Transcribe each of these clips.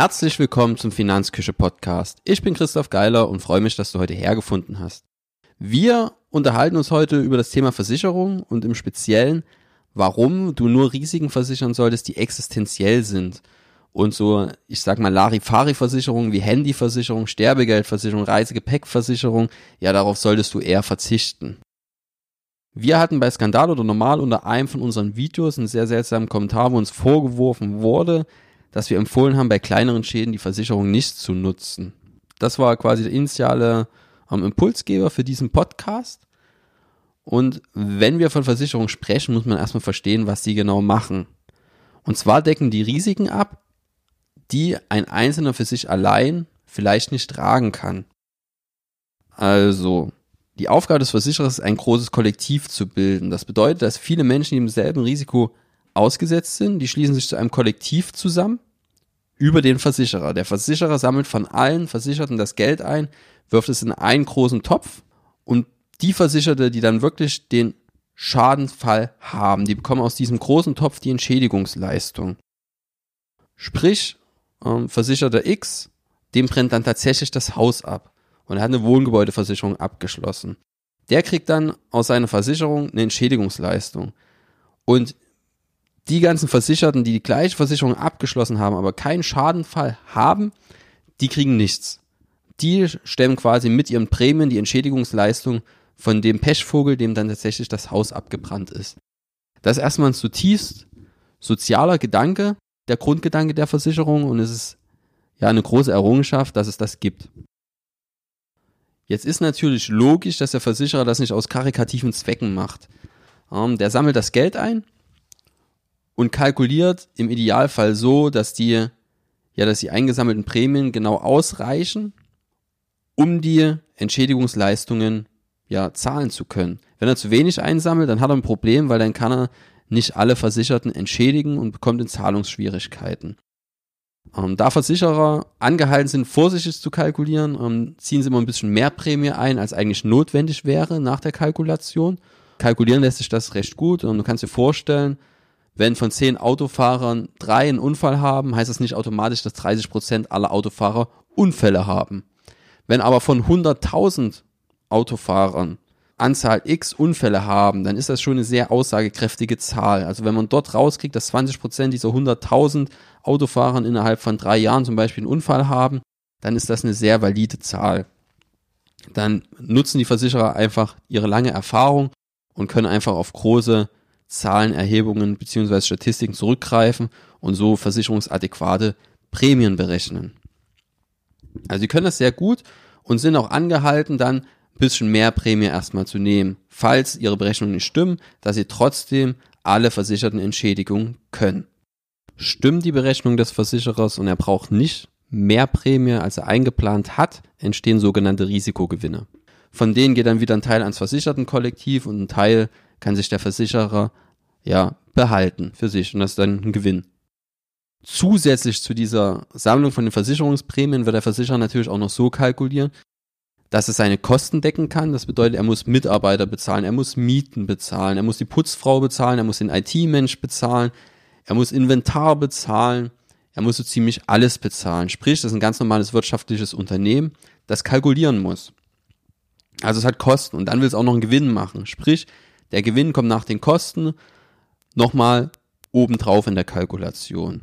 Herzlich willkommen zum Finanzküche Podcast. Ich bin Christoph Geiler und freue mich, dass du heute hergefunden hast. Wir unterhalten uns heute über das Thema Versicherung und im Speziellen, warum du nur Risiken versichern solltest, die existenziell sind. Und so, ich sag mal, Larifari-Versicherungen wie Handyversicherung, Sterbegeldversicherung, Reisegepäckversicherung, ja, darauf solltest du eher verzichten. Wir hatten bei Skandal oder Normal unter einem von unseren Videos einen sehr seltsamen Kommentar, wo uns vorgeworfen wurde, dass wir empfohlen haben, bei kleineren Schäden die Versicherung nicht zu nutzen. Das war quasi der initiale ähm, Impulsgeber für diesen Podcast. Und wenn wir von Versicherung sprechen, muss man erstmal verstehen, was sie genau machen. Und zwar decken die Risiken ab, die ein Einzelner für sich allein vielleicht nicht tragen kann. Also, die Aufgabe des Versicherers ist, ein großes Kollektiv zu bilden. Das bedeutet, dass viele Menschen, die im selben Risiko ausgesetzt sind, die schließen sich zu einem Kollektiv zusammen über den Versicherer. Der Versicherer sammelt von allen Versicherten das Geld ein, wirft es in einen großen Topf und die Versicherte, die dann wirklich den Schadenfall haben, die bekommen aus diesem großen Topf die Entschädigungsleistung. Sprich, ähm, Versicherter X, dem brennt dann tatsächlich das Haus ab und er hat eine Wohngebäudeversicherung abgeschlossen. Der kriegt dann aus seiner Versicherung eine Entschädigungsleistung. Und die ganzen Versicherten, die die gleiche Versicherung abgeschlossen haben, aber keinen Schadenfall haben, die kriegen nichts. Die stemmen quasi mit ihren Prämien die Entschädigungsleistung von dem Pechvogel, dem dann tatsächlich das Haus abgebrannt ist. Das ist erstmal ein zutiefst sozialer Gedanke, der Grundgedanke der Versicherung und es ist ja eine große Errungenschaft, dass es das gibt. Jetzt ist natürlich logisch, dass der Versicherer das nicht aus karikativen Zwecken macht. Ähm, der sammelt das Geld ein und kalkuliert im Idealfall so, dass die, ja, dass die eingesammelten Prämien genau ausreichen, um die Entschädigungsleistungen ja zahlen zu können. Wenn er zu wenig einsammelt, dann hat er ein Problem, weil dann kann er nicht alle Versicherten entschädigen und bekommt in Zahlungsschwierigkeiten. Ähm, da Versicherer angehalten sind, vorsichtig zu kalkulieren, ähm, ziehen sie immer ein bisschen mehr Prämie ein, als eigentlich notwendig wäre nach der Kalkulation. Kalkulieren lässt sich das recht gut und du kannst dir vorstellen, wenn von zehn Autofahrern drei einen Unfall haben, heißt das nicht automatisch, dass 30 Prozent aller Autofahrer Unfälle haben. Wenn aber von 100.000 Autofahrern Anzahl X Unfälle haben, dann ist das schon eine sehr aussagekräftige Zahl. Also wenn man dort rauskriegt, dass 20 Prozent dieser 100.000 Autofahrern innerhalb von drei Jahren zum Beispiel einen Unfall haben, dann ist das eine sehr valide Zahl. Dann nutzen die Versicherer einfach ihre lange Erfahrung und können einfach auf große Zahlenerhebungen beziehungsweise Statistiken zurückgreifen und so versicherungsadäquate Prämien berechnen. Also sie können das sehr gut und sind auch angehalten, dann ein bisschen mehr Prämie erstmal zu nehmen, falls ihre Berechnungen nicht stimmen, dass sie trotzdem alle versicherten Entschädigungen können. Stimmt die Berechnung des Versicherers und er braucht nicht mehr Prämie, als er eingeplant hat, entstehen sogenannte Risikogewinne. Von denen geht dann wieder ein Teil ans Versichertenkollektiv und ein Teil kann sich der Versicherer ja behalten für sich und das ist dann ein Gewinn. Zusätzlich zu dieser Sammlung von den Versicherungsprämien wird der Versicherer natürlich auch noch so kalkulieren, dass er seine Kosten decken kann. Das bedeutet, er muss Mitarbeiter bezahlen, er muss Mieten bezahlen, er muss die Putzfrau bezahlen, er muss den IT-Mensch bezahlen, er muss Inventar bezahlen, er muss so ziemlich alles bezahlen. Sprich, das ist ein ganz normales wirtschaftliches Unternehmen, das kalkulieren muss. Also es hat Kosten und dann will es auch noch einen Gewinn machen. Sprich, der Gewinn kommt nach den Kosten nochmal obendrauf in der Kalkulation.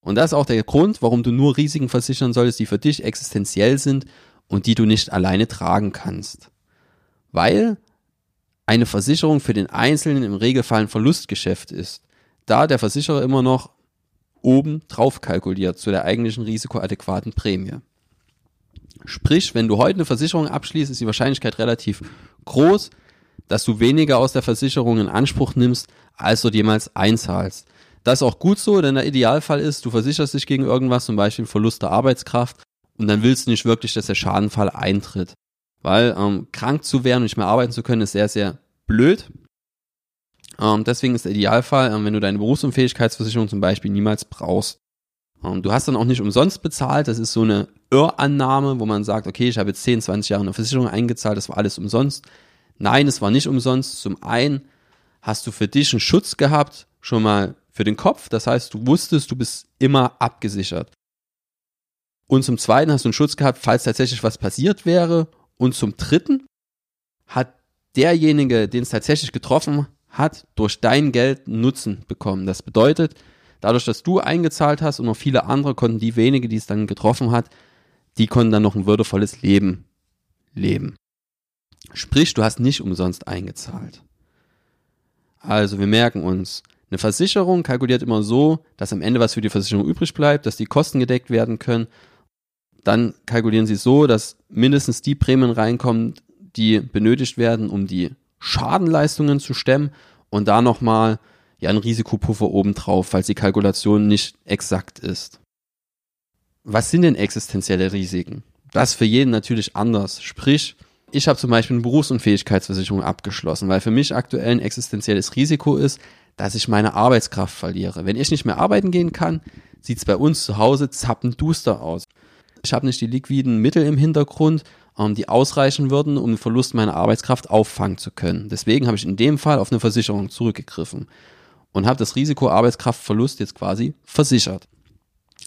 Und das ist auch der Grund, warum du nur Risiken versichern solltest, die für dich existenziell sind und die du nicht alleine tragen kannst. Weil eine Versicherung für den Einzelnen im Regelfall ein Verlustgeschäft ist, da der Versicherer immer noch oben drauf kalkuliert zu der eigentlichen risikoadäquaten Prämie. Sprich, wenn du heute eine Versicherung abschließt, ist die Wahrscheinlichkeit relativ groß, dass du weniger aus der Versicherung in Anspruch nimmst, als du jemals einzahlst. Das ist auch gut so, denn der Idealfall ist, du versicherst dich gegen irgendwas, zum Beispiel Verlust der Arbeitskraft, und dann willst du nicht wirklich, dass der Schadenfall eintritt. Weil ähm, krank zu werden und nicht mehr arbeiten zu können, ist sehr, sehr blöd. Ähm, deswegen ist der Idealfall, ähm, wenn du deine Berufsunfähigkeitsversicherung zum Beispiel niemals brauchst. Ähm, du hast dann auch nicht umsonst bezahlt, das ist so eine Irrannahme, wo man sagt, okay, ich habe jetzt 10, 20 Jahre eine Versicherung eingezahlt, das war alles umsonst. Nein, es war nicht umsonst. Zum einen hast du für dich einen Schutz gehabt, schon mal für den Kopf. Das heißt, du wusstest, du bist immer abgesichert. Und zum zweiten hast du einen Schutz gehabt, falls tatsächlich was passiert wäre. Und zum dritten hat derjenige, den es tatsächlich getroffen hat, durch dein Geld Nutzen bekommen. Das bedeutet, dadurch, dass du eingezahlt hast und noch viele andere konnten die wenige, die es dann getroffen hat, die konnten dann noch ein würdevolles Leben leben. Sprich, du hast nicht umsonst eingezahlt. Also wir merken uns, eine Versicherung kalkuliert immer so, dass am Ende was für die Versicherung übrig bleibt, dass die Kosten gedeckt werden können. Dann kalkulieren sie so, dass mindestens die Prämien reinkommen, die benötigt werden, um die Schadenleistungen zu stemmen und da nochmal ja ein Risikopuffer obendrauf, falls die Kalkulation nicht exakt ist. Was sind denn existenzielle Risiken? Das ist für jeden natürlich anders. Sprich, ich habe zum Beispiel eine Berufsunfähigkeitsversicherung abgeschlossen, weil für mich aktuell ein existenzielles Risiko ist, dass ich meine Arbeitskraft verliere. Wenn ich nicht mehr arbeiten gehen kann, sieht es bei uns zu Hause zappenduster aus. Ich habe nicht die liquiden Mittel im Hintergrund, ähm, die ausreichen würden, um den Verlust meiner Arbeitskraft auffangen zu können. Deswegen habe ich in dem Fall auf eine Versicherung zurückgegriffen und habe das Risiko Arbeitskraftverlust jetzt quasi versichert.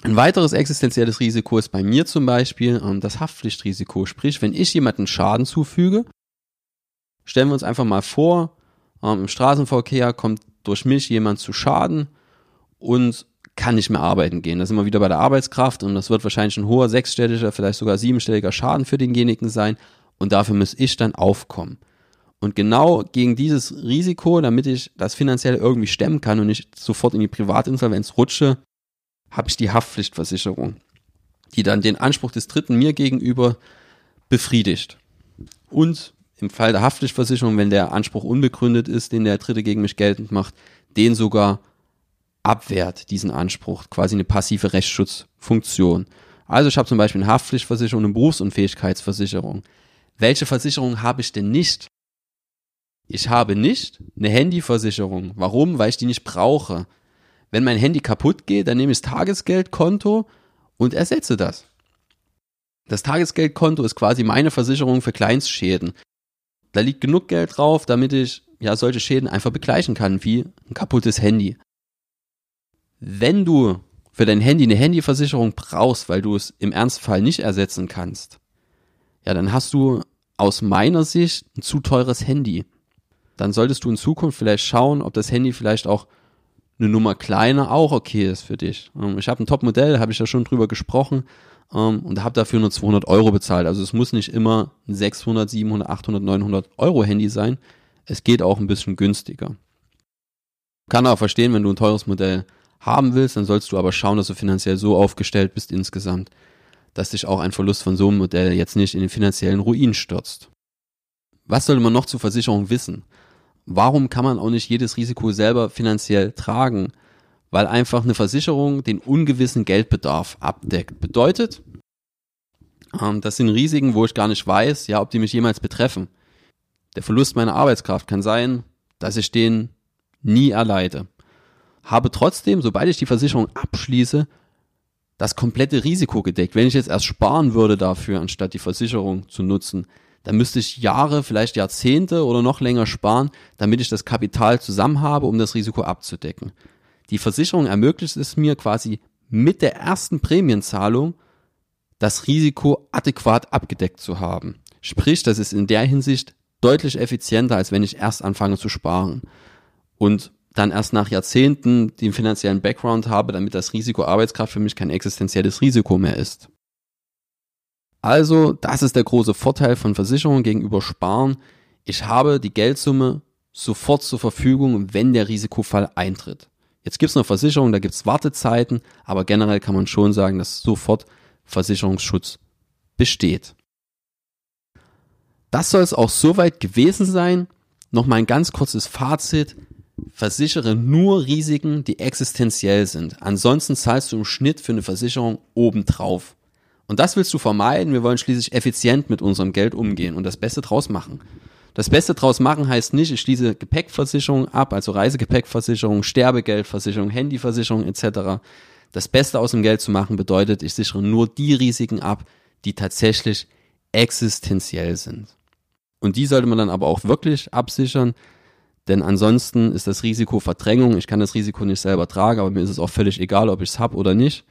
Ein weiteres existenzielles Risiko ist bei mir zum Beispiel ähm, das Haftpflichtrisiko. Sprich, wenn ich jemanden Schaden zufüge, stellen wir uns einfach mal vor, ähm, im Straßenverkehr kommt durch mich jemand zu Schaden und kann nicht mehr arbeiten gehen. Da sind wir wieder bei der Arbeitskraft und das wird wahrscheinlich ein hoher sechsstelliger, vielleicht sogar siebenstelliger Schaden für denjenigen sein und dafür muss ich dann aufkommen. Und genau gegen dieses Risiko, damit ich das finanziell irgendwie stemmen kann und nicht sofort in die Privatinsolvenz rutsche, habe ich die Haftpflichtversicherung, die dann den Anspruch des Dritten mir gegenüber befriedigt. Und im Fall der Haftpflichtversicherung, wenn der Anspruch unbegründet ist, den der Dritte gegen mich geltend macht, den sogar abwehrt, diesen Anspruch, quasi eine passive Rechtsschutzfunktion. Also ich habe zum Beispiel eine Haftpflichtversicherung, eine Berufsunfähigkeitsversicherung. Welche Versicherung habe ich denn nicht? Ich habe nicht eine Handyversicherung. Warum? Weil ich die nicht brauche. Wenn mein Handy kaputt geht, dann nehme ich das Tagesgeldkonto und ersetze das. Das Tagesgeldkonto ist quasi meine Versicherung für Kleinstschäden. Da liegt genug Geld drauf, damit ich ja solche Schäden einfach begleichen kann, wie ein kaputtes Handy. Wenn du für dein Handy eine Handyversicherung brauchst, weil du es im Ernstfall nicht ersetzen kannst, ja, dann hast du aus meiner Sicht ein zu teures Handy. Dann solltest du in Zukunft vielleicht schauen, ob das Handy vielleicht auch eine Nummer kleiner auch okay ist für dich. Ähm, ich habe ein Top-Modell, habe ich ja schon drüber gesprochen ähm, und habe dafür nur 200 Euro bezahlt. Also es muss nicht immer ein 600, 700, 800, 900 Euro Handy sein. Es geht auch ein bisschen günstiger. Kann auch verstehen, wenn du ein teures Modell haben willst, dann sollst du aber schauen, dass du finanziell so aufgestellt bist insgesamt, dass dich auch ein Verlust von so einem Modell jetzt nicht in den finanziellen Ruin stürzt. Was sollte man noch zur Versicherung wissen? Warum kann man auch nicht jedes Risiko selber finanziell tragen? Weil einfach eine Versicherung den ungewissen Geldbedarf abdeckt. Bedeutet, ähm, das sind Risiken, wo ich gar nicht weiß, ja, ob die mich jemals betreffen. Der Verlust meiner Arbeitskraft kann sein, dass ich den nie erleide. Habe trotzdem, sobald ich die Versicherung abschließe, das komplette Risiko gedeckt. Wenn ich jetzt erst sparen würde dafür, anstatt die Versicherung zu nutzen, dann müsste ich Jahre, vielleicht Jahrzehnte oder noch länger sparen, damit ich das Kapital zusammen habe, um das Risiko abzudecken. Die Versicherung ermöglicht es mir quasi mit der ersten Prämienzahlung das Risiko adäquat abgedeckt zu haben. Sprich, das ist in der Hinsicht deutlich effizienter, als wenn ich erst anfange zu sparen und dann erst nach Jahrzehnten den finanziellen Background habe, damit das Risiko Arbeitskraft für mich kein existenzielles Risiko mehr ist. Also, das ist der große Vorteil von Versicherungen gegenüber Sparen. Ich habe die Geldsumme sofort zur Verfügung, wenn der Risikofall eintritt. Jetzt gibt's noch Versicherungen, da gibt's Wartezeiten, aber generell kann man schon sagen, dass sofort Versicherungsschutz besteht. Das soll es auch soweit gewesen sein. Nochmal ein ganz kurzes Fazit. Versichere nur Risiken, die existenziell sind. Ansonsten zahlst du im Schnitt für eine Versicherung obendrauf. Und das willst du vermeiden. Wir wollen schließlich effizient mit unserem Geld umgehen und das Beste draus machen. Das Beste draus machen heißt nicht, ich schließe Gepäckversicherung ab, also Reisegepäckversicherung, Sterbegeldversicherung, Handyversicherung etc. Das Beste aus dem Geld zu machen bedeutet, ich sichere nur die Risiken ab, die tatsächlich existenziell sind. Und die sollte man dann aber auch wirklich absichern, denn ansonsten ist das Risiko Verdrängung. Ich kann das Risiko nicht selber tragen, aber mir ist es auch völlig egal, ob ich es habe oder nicht.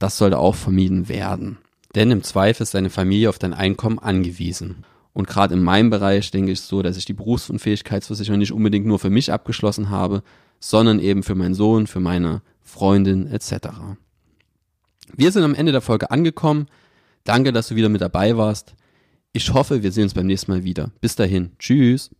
Das sollte auch vermieden werden. Denn im Zweifel ist deine Familie auf dein Einkommen angewiesen. Und gerade in meinem Bereich denke ich so, dass ich die Berufsunfähigkeitsversicherung nicht unbedingt nur für mich abgeschlossen habe, sondern eben für meinen Sohn, für meine Freundin etc. Wir sind am Ende der Folge angekommen. Danke, dass du wieder mit dabei warst. Ich hoffe, wir sehen uns beim nächsten Mal wieder. Bis dahin. Tschüss.